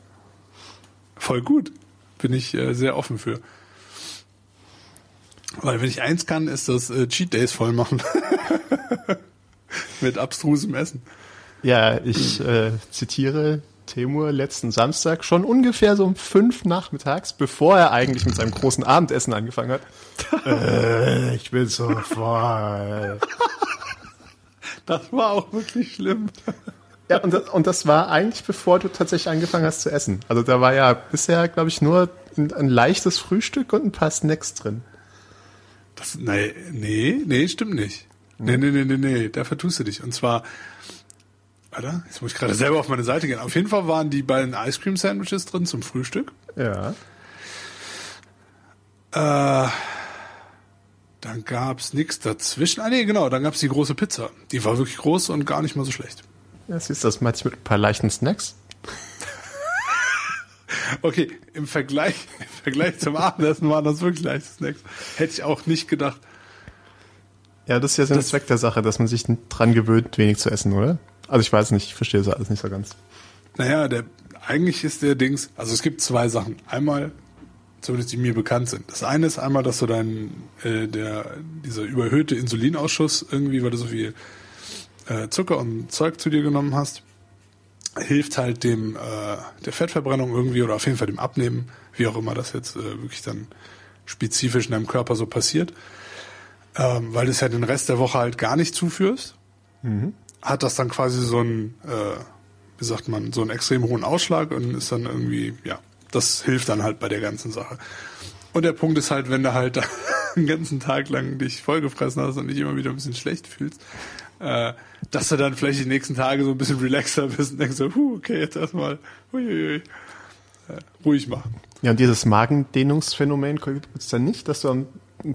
Voll gut. Bin ich äh, sehr offen für. Weil wenn ich eins kann, ist das äh, Cheat Days voll machen. Mit abstrusem Essen. Ja, ich äh, zitiere Temur letzten Samstag schon ungefähr so um fünf nachmittags, bevor er eigentlich mit seinem großen Abendessen angefangen hat. äh, ich bin so voll. Das war auch wirklich schlimm. Ja, und das, und das war eigentlich bevor du tatsächlich angefangen hast zu essen. Also da war ja bisher, glaube ich, nur ein, ein, leichtes Frühstück und ein paar Snacks drin. Das, nee, nee, nee, stimmt nicht. Nee, nee, nee, nee, nee, da vertust du dich. Und zwar, Warte, jetzt muss ich gerade selber auf meine Seite gehen. Auf jeden Fall waren die beiden Ice Cream Sandwiches drin zum Frühstück. Ja. Äh, dann gab's nichts dazwischen. Ah nee, genau, dann gab's die große Pizza. Die war wirklich groß und gar nicht mal so schlecht. Ja, siehst du, das meinte ich mit ein paar leichten Snacks. okay, im Vergleich, im Vergleich zum Abendessen waren das wirklich leichte Snacks. Hätte ich auch nicht gedacht. Ja, das ist ja so ein Zweck der Sache, dass man sich dran gewöhnt, wenig zu essen, oder? Also ich weiß nicht, ich verstehe das alles nicht so ganz. Naja, der, eigentlich ist der Dings, also es gibt zwei Sachen. Einmal, zumindest die mir bekannt sind. Das eine ist einmal, dass du dein, äh, der, dieser überhöhte Insulinausschuss irgendwie, weil du so viel äh, Zucker und Zeug zu dir genommen hast, hilft halt dem, äh, der Fettverbrennung irgendwie oder auf jeden Fall dem Abnehmen, wie auch immer das jetzt äh, wirklich dann spezifisch in deinem Körper so passiert. Ähm, weil du es ja den Rest der Woche halt gar nicht zuführst. Mhm hat das dann quasi so einen, äh, wie sagt man, so einen extrem hohen Ausschlag und ist dann irgendwie, ja, das hilft dann halt bei der ganzen Sache. Und der Punkt ist halt, wenn du halt den ganzen Tag lang dich vollgefressen hast und dich immer wieder ein bisschen schlecht fühlst, äh, dass du dann vielleicht die nächsten Tage so ein bisschen relaxer bist und denkst so, huh, okay, jetzt erstmal äh, ruhig machen. Ja, und dieses Magendehnungsphänomen gibt es dann nicht, dass du am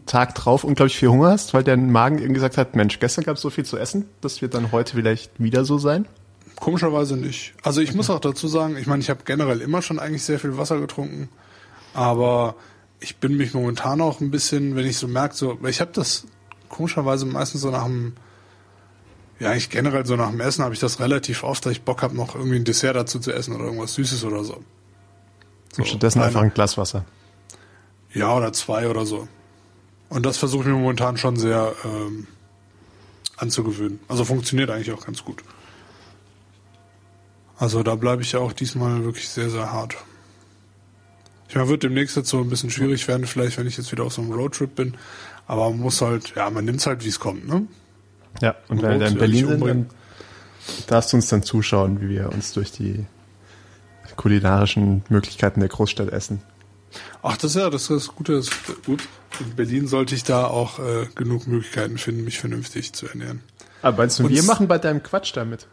Tag drauf unglaublich viel Hunger hast, weil dein Magen irgendwie gesagt hat, Mensch, gestern gab es so viel zu essen, das wird dann heute vielleicht wieder so sein? Komischerweise nicht. Also ich okay. muss auch dazu sagen, ich meine, ich habe generell immer schon eigentlich sehr viel Wasser getrunken, aber ich bin mich momentan auch ein bisschen, wenn ich so merke, so, weil ich habe das komischerweise meistens so nach dem, ja eigentlich generell so nach dem Essen habe ich das relativ oft, dass ich Bock habe, noch irgendwie ein Dessert dazu zu essen oder irgendwas Süßes oder so. so Und stattdessen einfach ein Glas Wasser. Ja, oder zwei oder so. Und das versuche ich mir momentan schon sehr ähm, anzugewöhnen. Also funktioniert eigentlich auch ganz gut. Also da bleibe ich ja auch diesmal wirklich sehr, sehr hart. Ich meine, wird demnächst jetzt so ein bisschen schwierig werden, vielleicht, wenn ich jetzt wieder auf so einem Roadtrip bin. Aber man muss halt, ja, man nimmt es halt, wie es kommt, ne? Ja, und wenn wir in Berlin sind, dann darfst du uns dann zuschauen, wie wir uns durch die kulinarischen Möglichkeiten der Großstadt essen. Ach, das ist ja, das ist das Gute. Das, gut. In Berlin sollte ich da auch äh, genug Möglichkeiten finden, mich vernünftig zu ernähren. Aber meinst du, und wir machen bei deinem Quatsch damit?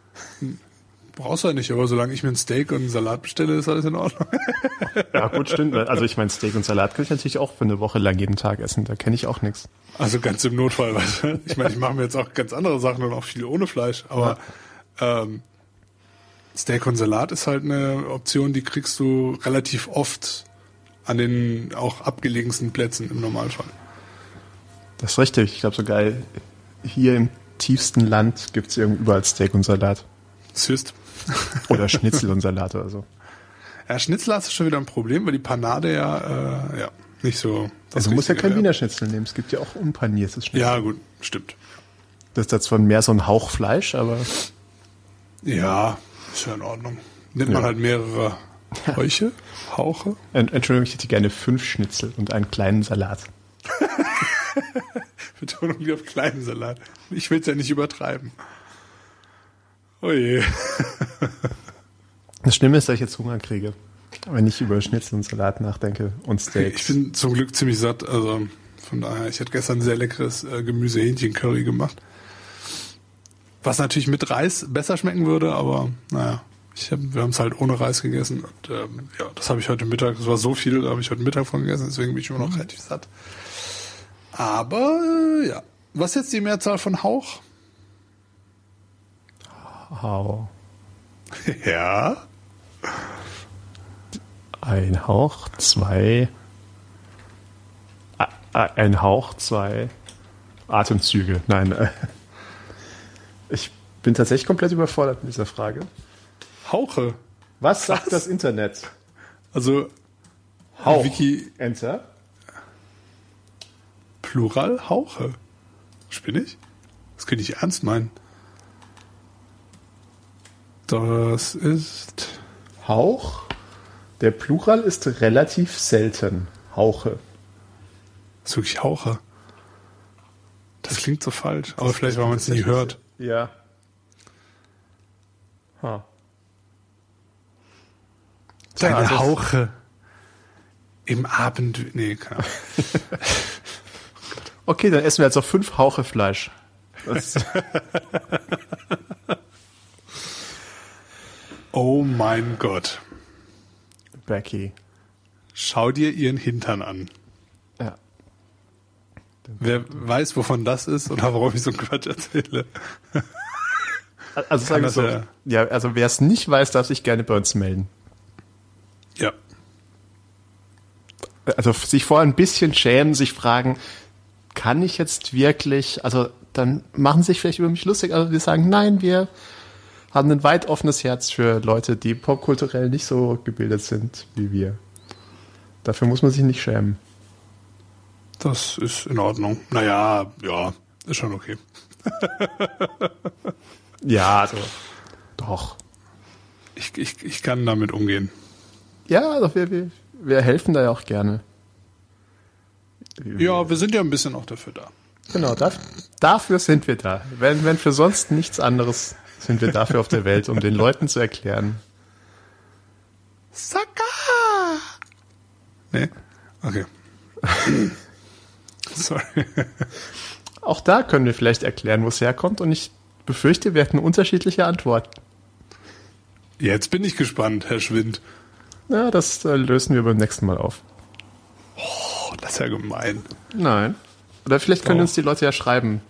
Brauchst du ja nicht, aber solange ich mir einen Steak und einen Salat bestelle, ist alles in Ordnung. ja, gut, stimmt. Also ich meine, Steak und Salat kann ich natürlich auch für eine Woche lang jeden Tag essen. Da kenne ich auch nichts. Also ganz im Notfall, weißt du? Ich meine, ich mache mir jetzt auch ganz andere Sachen und auch viel ohne Fleisch, aber ja. ähm, Steak und Salat ist halt eine Option, die kriegst du relativ oft an den auch abgelegensten Plätzen im Normalfall. Das ist richtig. Ich glaube sogar hier im tiefsten Land gibt es überall Steak und Salat. Süßt. Oder Schnitzel und Salat oder so. Ja, Schnitzel hast du schon wieder ein Problem, weil die Panade ja, äh, ja nicht so. Also du musst ja kein Wiener Schnitzel nehmen. Es gibt ja auch unpaniertes Schnitzel. Ja, gut, stimmt. Das ist zwar mehr so ein Hauch Fleisch, aber. Ja, ist ja in Ordnung. Nimmt ja. man halt mehrere Heuche? Hauche? Entschuldigung, ich hätte gerne fünf Schnitzel und einen kleinen Salat. Betonung liegt auf kleinen Salat. Ich will es ja nicht übertreiben. Oh je. Das Schlimme ist, dass ich jetzt Hunger kriege. Wenn ich über Schnitzel und Salat nachdenke und Steaks. Ich bin zum Glück ziemlich satt. Also von daher, ich hatte gestern ein sehr leckeres äh, Gemüse-Hähnchen-Curry gemacht. Was natürlich mit Reis besser schmecken würde, aber naja. Ich hab, wir haben es halt ohne Reis gegessen. Und, ähm, ja, das habe ich heute Mittag, das war so viel, da habe ich heute Mittag von gegessen, deswegen bin ich immer noch mhm. relativ satt. Aber äh, ja. Was ist jetzt die Mehrzahl von Hauch? Hau. ja. Ein Hauch, zwei. Ein Hauch, zwei Atemzüge. Nein, äh, ich bin tatsächlich komplett überfordert mit dieser Frage. Hauche. Was sagt Was? das Internet? Also Hauch. Wiki. Enter. Plural Hauche. Spinne ich? Das könnte ich ernst meinen. Das ist. Hauch. Der Plural ist relativ selten. Hauche. Das ist wirklich Hauche. Das klingt so falsch. Aber vielleicht, weil man es nie hört. Ja. Ha. Deine also- Hauche. Im Abend. Nee, keine Ahnung. Okay, dann essen wir jetzt noch fünf Hauche Fleisch. Oh mein Gott. Becky. Schau dir ihren Hintern an. Ja. Wer weiß, wovon das ist oder warum ich so einen Quatsch erzähle. Also sagen wir so. Ja, also wer es nicht weiß, darf sich gerne bei uns melden. Ja. Also sich vorher ein bisschen schämen, sich fragen, kann ich jetzt wirklich, also dann machen sie sich vielleicht über mich lustig, aber wir sagen, nein, wir haben ein weit offenes Herz für Leute, die popkulturell nicht so gebildet sind wie wir. Dafür muss man sich nicht schämen. Das ist in Ordnung. Naja, ja, ist schon okay. Ja, also doch. Ich, ich, ich kann damit umgehen. Ja, also wir, wir, wir helfen da ja auch gerne. Ja, wir sind ja ein bisschen auch dafür da. Genau, dafür, dafür sind wir da. Wenn, wenn für sonst nichts anderes sind wir dafür auf der Welt, um den Leuten zu erklären. Saka! Nee? Okay. Sorry. Auch da können wir vielleicht erklären, wo es herkommt und ich befürchte, wir hätten unterschiedliche Antworten. Jetzt bin ich gespannt, Herr Schwind. Ja, das äh, lösen wir beim nächsten Mal auf. Oh, das ist ja gemein. Nein. Oder vielleicht können Oh. uns die Leute ja schreiben.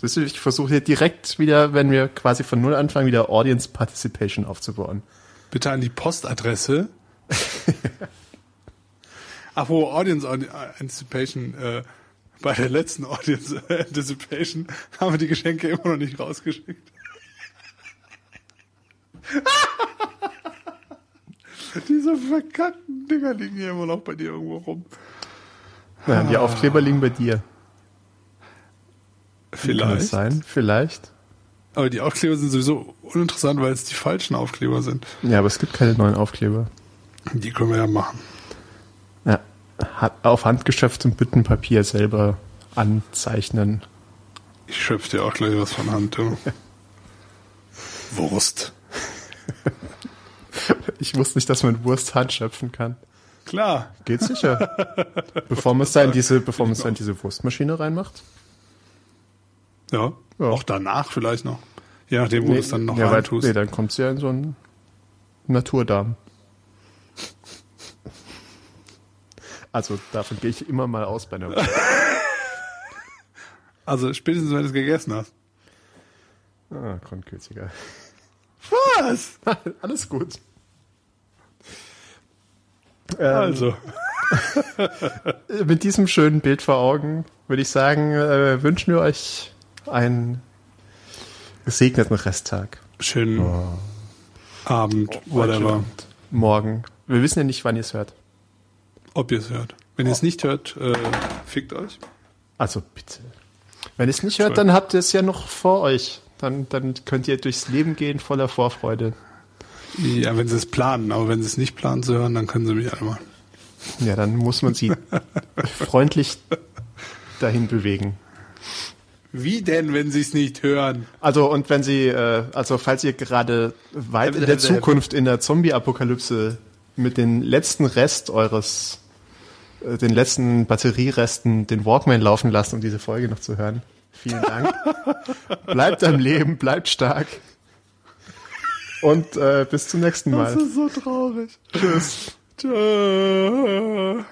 Siehst du, Ich versuche hier direkt wieder, wenn wir quasi von Null anfangen, wieder Audience Participation aufzubauen. Bitte an die Postadresse. Ach, wo Audience Audi- Anticipation, äh, bei der letzten Audience Anticipation haben wir die Geschenke immer noch nicht rausgeschickt. Diese verkackten Dinger liegen hier immer noch bei dir irgendwo rum. Ja, die Aufkleber liegen bei dir. Kann das Vielleicht. sein? Vielleicht. Aber die Aufkleber sind sowieso uninteressant, weil es die falschen Aufkleber sind. Ja, aber es gibt keine neuen Aufkleber. Die können wir ja machen. Ja. Auf handgeschöpftem Büttenpapier selber anzeichnen. Ich schöpfe dir auch gleich was von Hand. Du. Wurst. Ich wusste nicht, dass man Wurst handschöpfen kann. Klar. Geht sicher. bevor man es da in diese, bevor man es da in diese Wurstmaschine reinmacht. Ja. Ja. Auch danach vielleicht noch. Je nachdem, wo du es dann noch ja, weil, reintust. nee, dann kommt es ja in so einen Naturdarm. Also davon gehe ich immer mal aus bei einer Wurst. Also spätestens, wenn du es gegessen hast. Ah, Grundkürziger. Was? Alles gut. Ähm, Also. Mit diesem schönen Bild vor Augen würde ich sagen, äh, wünschen wir euch einen gesegneten Resttag. Schönen Abend, Heute whatever. Abend, Morgen. Wir wissen ja nicht, wann ihr es hört. Ob ihr es hört. Wenn ihr es nicht hört, äh, fickt euch. Also bitte. Wenn ihr es nicht hört, dann habt ihr es ja noch vor euch. Dann, dann könnt ihr durchs Leben gehen voller Vorfreude. Ja, wenn sie es planen. Aber wenn sie es nicht planen zu hören, dann können sie mich einmal. Ja, dann muss man sie freundlich dahin bewegen. Wie denn, wenn sie es nicht hören? Also und wenn sie, äh, also falls ihr gerade weit in der Zukunft in der Zombie-Apokalypse mit den letzten Rest eures, äh, den letzten Batterieresten den Walkman laufen lasst, um diese Folge noch zu hören. Vielen Dank. bleibt am Leben, bleibt stark. Und äh, bis zum nächsten Mal. ist so traurig. Tschüss. Tschö.